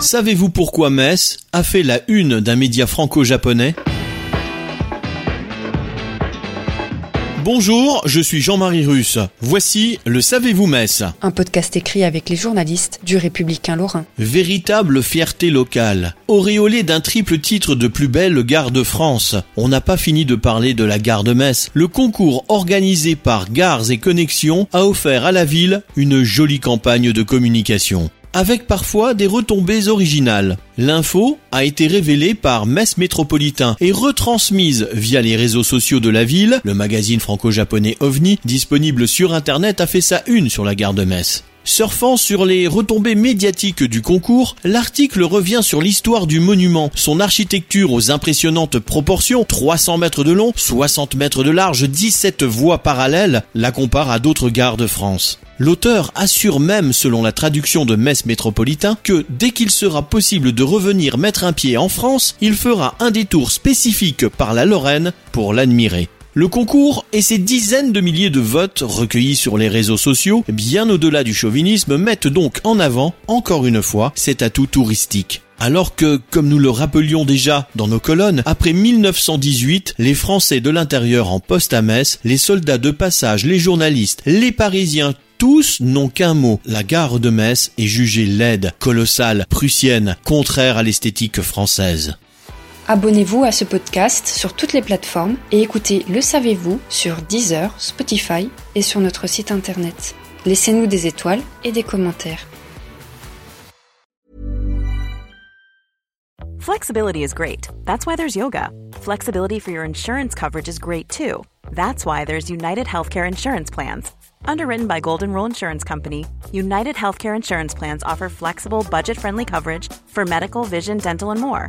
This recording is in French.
Savez-vous pourquoi Metz a fait la une d'un média franco-japonais? Bonjour, je suis Jean-Marie Russe. Voici le Savez-vous Metz? Un podcast écrit avec les journalistes du Républicain Lorrain. Véritable fierté locale. Auréolé d'un triple titre de plus belle gare de France. On n'a pas fini de parler de la gare de Metz. Le concours organisé par Gares et Connexions a offert à la ville une jolie campagne de communication avec parfois des retombées originales. L'info a été révélée par Metz Métropolitain et retransmise via les réseaux sociaux de la ville. Le magazine franco-japonais OVNI, disponible sur internet, a fait sa une sur la gare de Metz. Surfant sur les retombées médiatiques du concours, l'article revient sur l'histoire du monument, son architecture aux impressionnantes proportions, 300 mètres de long, 60 mètres de large, 17 voies parallèles, la compare à d'autres gares de France. L'auteur assure même, selon la traduction de Metz métropolitain, que dès qu'il sera possible de revenir mettre un pied en France, il fera un détour spécifique par la Lorraine pour l'admirer. Le concours et ses dizaines de milliers de votes recueillis sur les réseaux sociaux, bien au-delà du chauvinisme, mettent donc en avant, encore une fois, cet atout touristique. Alors que, comme nous le rappelions déjà dans nos colonnes, après 1918, les Français de l'intérieur en poste à Metz, les soldats de passage, les journalistes, les Parisiens, tous n'ont qu'un mot. La gare de Metz est jugée laide, colossale, prussienne, contraire à l'esthétique française. Abonnez-vous à ce podcast sur toutes les plateformes et écoutez Le Savez-vous sur Deezer, Spotify et sur notre site internet. Laissez-nous des étoiles et des commentaires. Flexibility is great. That's why there's yoga. Flexibility for your insurance coverage is great too. That's why there's United Healthcare Insurance Plans. Underwritten by Golden Rule Insurance Company, United Healthcare Insurance Plans offer flexible, budget friendly coverage for medical, vision, dental, and more.